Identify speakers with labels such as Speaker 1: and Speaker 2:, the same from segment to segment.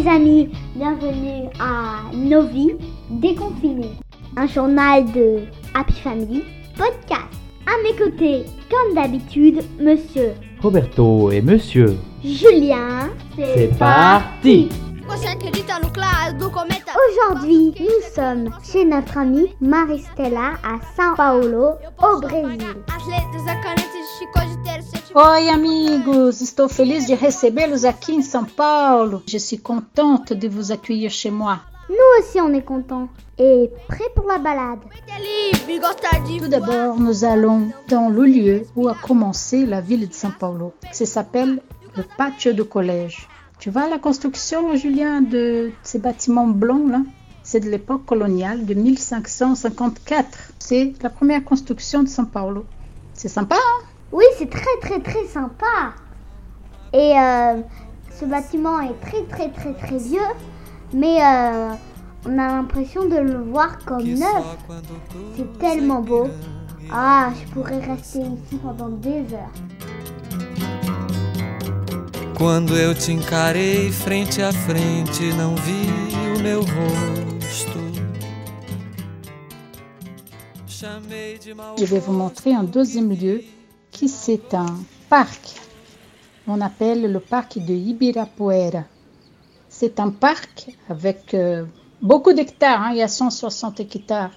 Speaker 1: les amis, bienvenue à Nos vies déconfinées, un journal de Happy Family podcast. À mes côtés, comme d'habitude, monsieur
Speaker 2: Roberto et monsieur.
Speaker 1: Julien.
Speaker 2: C'est parti
Speaker 1: Aujourd'hui, nous sommes chez notre amie Maristella à São Paulo, au Brésil.
Speaker 3: Oi, amigos! Estou feliz de recebê-los aqui em São Paulo. Je suis contente de vous accueillir chez moi.
Speaker 1: Nous aussi, on est contents et prêts pour la balade.
Speaker 3: Tout d'abord, nous allons dans le lieu où a commencé la ville de São Paulo. Ça s'appelle le patio du collège. Tu vois la construction, Julien, de ces bâtiments blancs là? C'est de l'époque coloniale de 1554. C'est la première construction de São Paulo. C'est sympa, hein?
Speaker 1: Oui, c'est très très très sympa. Et euh, ce bâtiment est très très très très vieux, mais euh, on a l'impression de le voir comme neuf. C'est tellement beau. Ah, je pourrais rester ici pendant des heures.
Speaker 4: Quando eu te encarei frente a frente, não vi o meu rosto. Chamei de mau
Speaker 3: Je vais vous montrer un deuxième lieu c'est un parc. On appelle le parc de Ibirapuera. C'est un parc avec euh, beaucoup d'hectares, hein, il y a 160 hectares.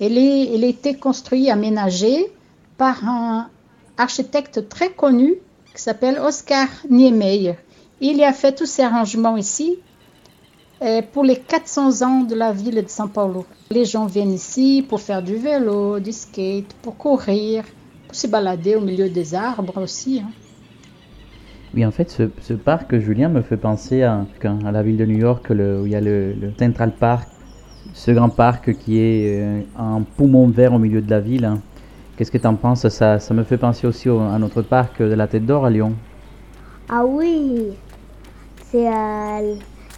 Speaker 3: Elle, est, elle a été construite, aménagée par un architecte très connu qui s'appelle Oscar Niemeyer. Il a fait tous ces arrangements ici euh, pour les 400 ans de la ville de São Paulo. Les gens viennent ici pour faire du vélo, du skate, pour courir, pour se balader au milieu des arbres aussi. hein.
Speaker 2: Oui, en fait, ce, ce parc, Julien, me fait penser à, à la ville de New York, le- où il y a le, le Central Park, ce grand parc qui est euh, un poumon vert au milieu de la ville. hein. Qu'est-ce que tu en penses? Ça, ça me fait penser aussi au- à notre parc de la Tête d'Or à Lyon.
Speaker 1: Ah oui, c'est euh,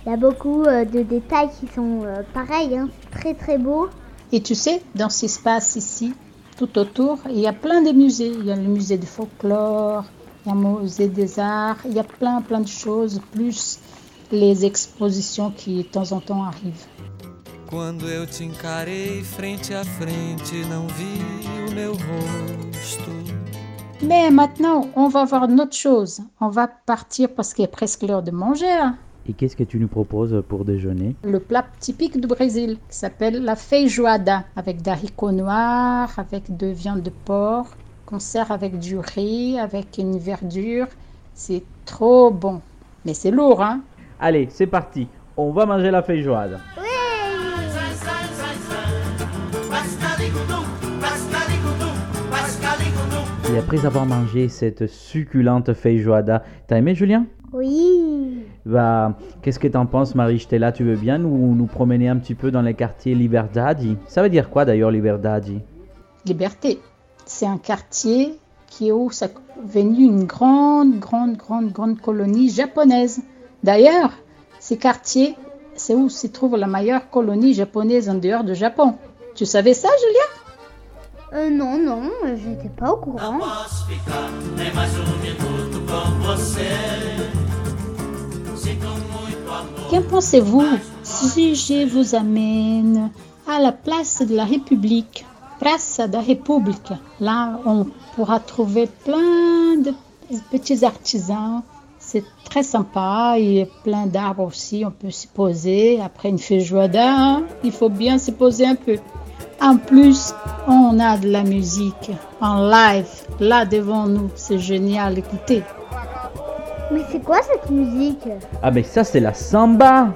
Speaker 1: il y a beaucoup euh, de détails qui sont euh, pareils. hein. C'est très très beau.
Speaker 3: Et tu sais, dans cet espace ici, tout autour, il y a plein de musées. Il y a le musée du folklore, il y a le musée des arts, il y a plein plein de choses, plus les expositions qui de temps en temps arrivent.
Speaker 4: Quando eu te encarei frente a frente, não vi o meu rosto.
Speaker 3: Mais maintenant, on va voir une autre chose. On va partir parce qu'il est presque l'heure de manger. hein.
Speaker 2: Et qu'est-ce que tu nous proposes pour déjeuner
Speaker 3: Le plat typique du Brésil qui s'appelle la feijoada avec d'haricots noirs, avec de viande de porc, qu'on sert avec du riz, avec une verdure. C'est trop bon. Mais c'est lourd, hein?
Speaker 2: Allez, c'est parti. On va manger la feijoada. Et après avoir mangé cette succulente feijoada, t'as aimé Julien?
Speaker 1: Oui.
Speaker 2: Bah, qu'est-ce que t'en penses, Marie? Stella Tu veux bien nous, nous promener un petit peu dans les quartiers Liberdade Ça veut dire quoi d'ailleurs, Liberdade
Speaker 3: Liberté. C'est un quartier qui est où ça venu une grande, grande, grande, grande colonie japonaise. D'ailleurs, ces quartiers, c'est où se trouve la meilleure colonie japonaise en dehors du Japon. Tu savais ça, Julia?
Speaker 1: Euh, non, non, j'étais pas au courant.
Speaker 3: Qu'en pensez-vous si je vous amène à la place de la République, de la République? Là, on pourra trouver plein de petits artisans. C'est très sympa. Il y a plein d'arbres aussi. On peut s'y poser. Après une feijoada, hein, il faut bien se poser un peu. En plus, on a de la musique en live là devant nous. C'est génial. Écoutez.
Speaker 1: Mais c'est quoi cette musique
Speaker 2: Ah, mais ça, c'est la samba.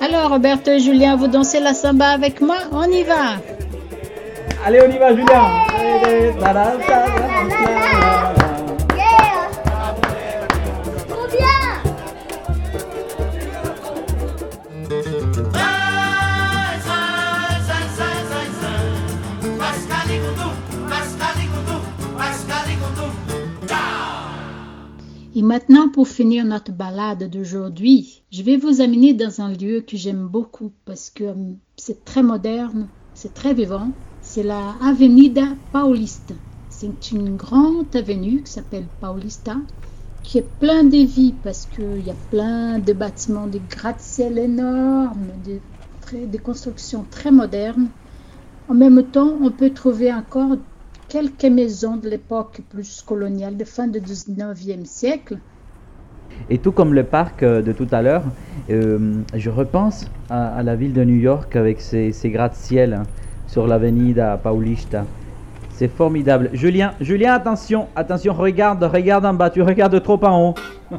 Speaker 3: Alors, Roberto et Julien, vous dansez la samba avec moi On y va.
Speaker 2: Allez, on y va, Julien. Allez, la, la, la,
Speaker 3: Et maintenant, pour finir notre balade d'aujourd'hui, je vais vous amener dans un lieu que j'aime beaucoup parce que hum, c'est très moderne, c'est très vivant. C'est la Avenida Paulista. C'est une grande avenue qui s'appelle Paulista qui est plein de vie parce qu'il y a plein de bâtiments, des gratte-ciel énormes, des, constructions très modernes. En même temps, on peut trouver encore quelques maisons de l'époque plus coloniale, de fin du 19e siècle.
Speaker 2: Et tout comme le parc euh, de tout à l'heure, euh, je repense à, la ville de New York avec ses, ses gratte-ciel hein, sur l'avenida Paulista. C'est formidable. Julien, Julien, attention, attention, regarde, regarde en bas, tu regardes trop en haut.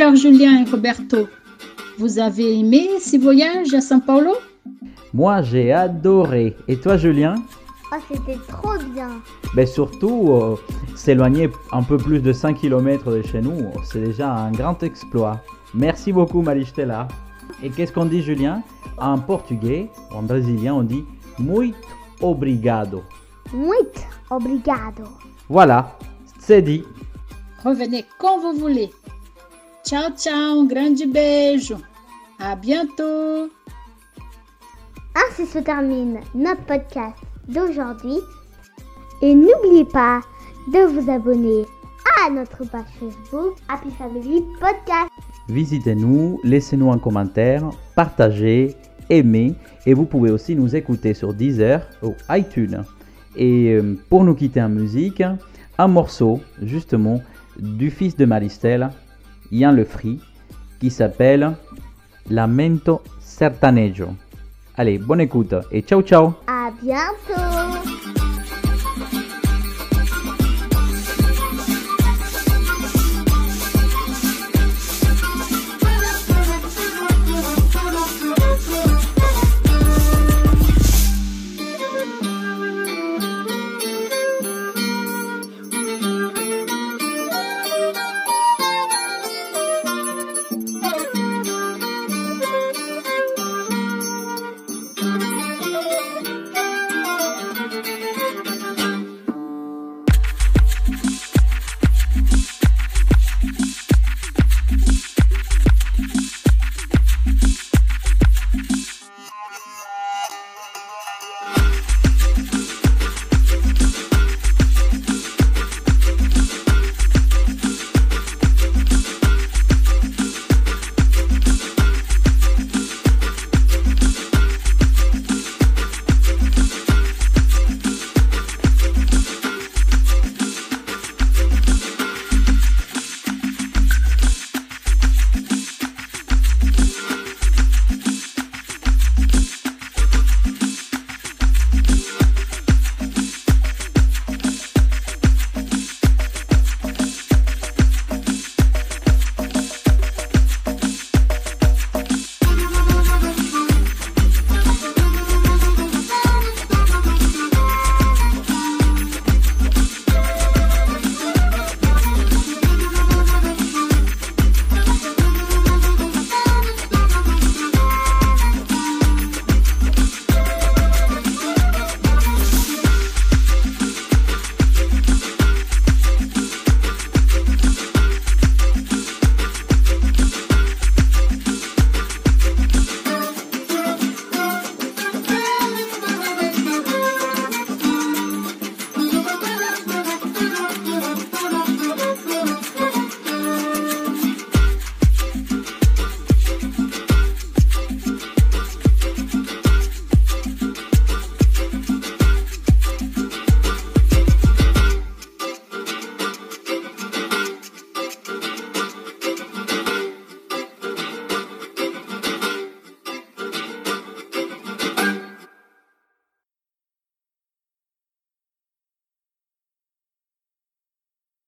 Speaker 3: Alors, Julien et Roberto, vous avez aimé ces voyages à São Paulo?
Speaker 2: Moi, j'ai adoré. Et toi, Julien?
Speaker 1: Oh, c'était trop bien.
Speaker 2: Ben surtout, euh, s'éloigner un peu plus de 5 km de chez nous, c'est déjà un grand exploit. Merci beaucoup, Maristela. Et qu'est-ce qu'on dit, Julien? En portugais, ou en brésilien, on dit muito obrigado.
Speaker 1: Muito obrigado.
Speaker 2: Voilà, c'est dit.
Speaker 3: Revenez quand vous voulez. Tchau, tchau, um grande beijo. À bientôt.
Speaker 1: Ainsi se termine notre podcast d'aujourd'hui. Et n'oubliez pas de vous abonner à notre page Facebook Happy Family Podcast.
Speaker 2: Visitez-nous, laissez-nous un commentaire, partagez, aimez, et vous pouvez aussi nous écouter sur Deezer ou iTunes. Et euh, pour nous quitter en musique, un morceau justement du fils de Maristelle, Ian Lefry, qui s'appelle Lamento Sertanejo. Allez, bonne écoute et ciao ciao
Speaker 1: À bientôt.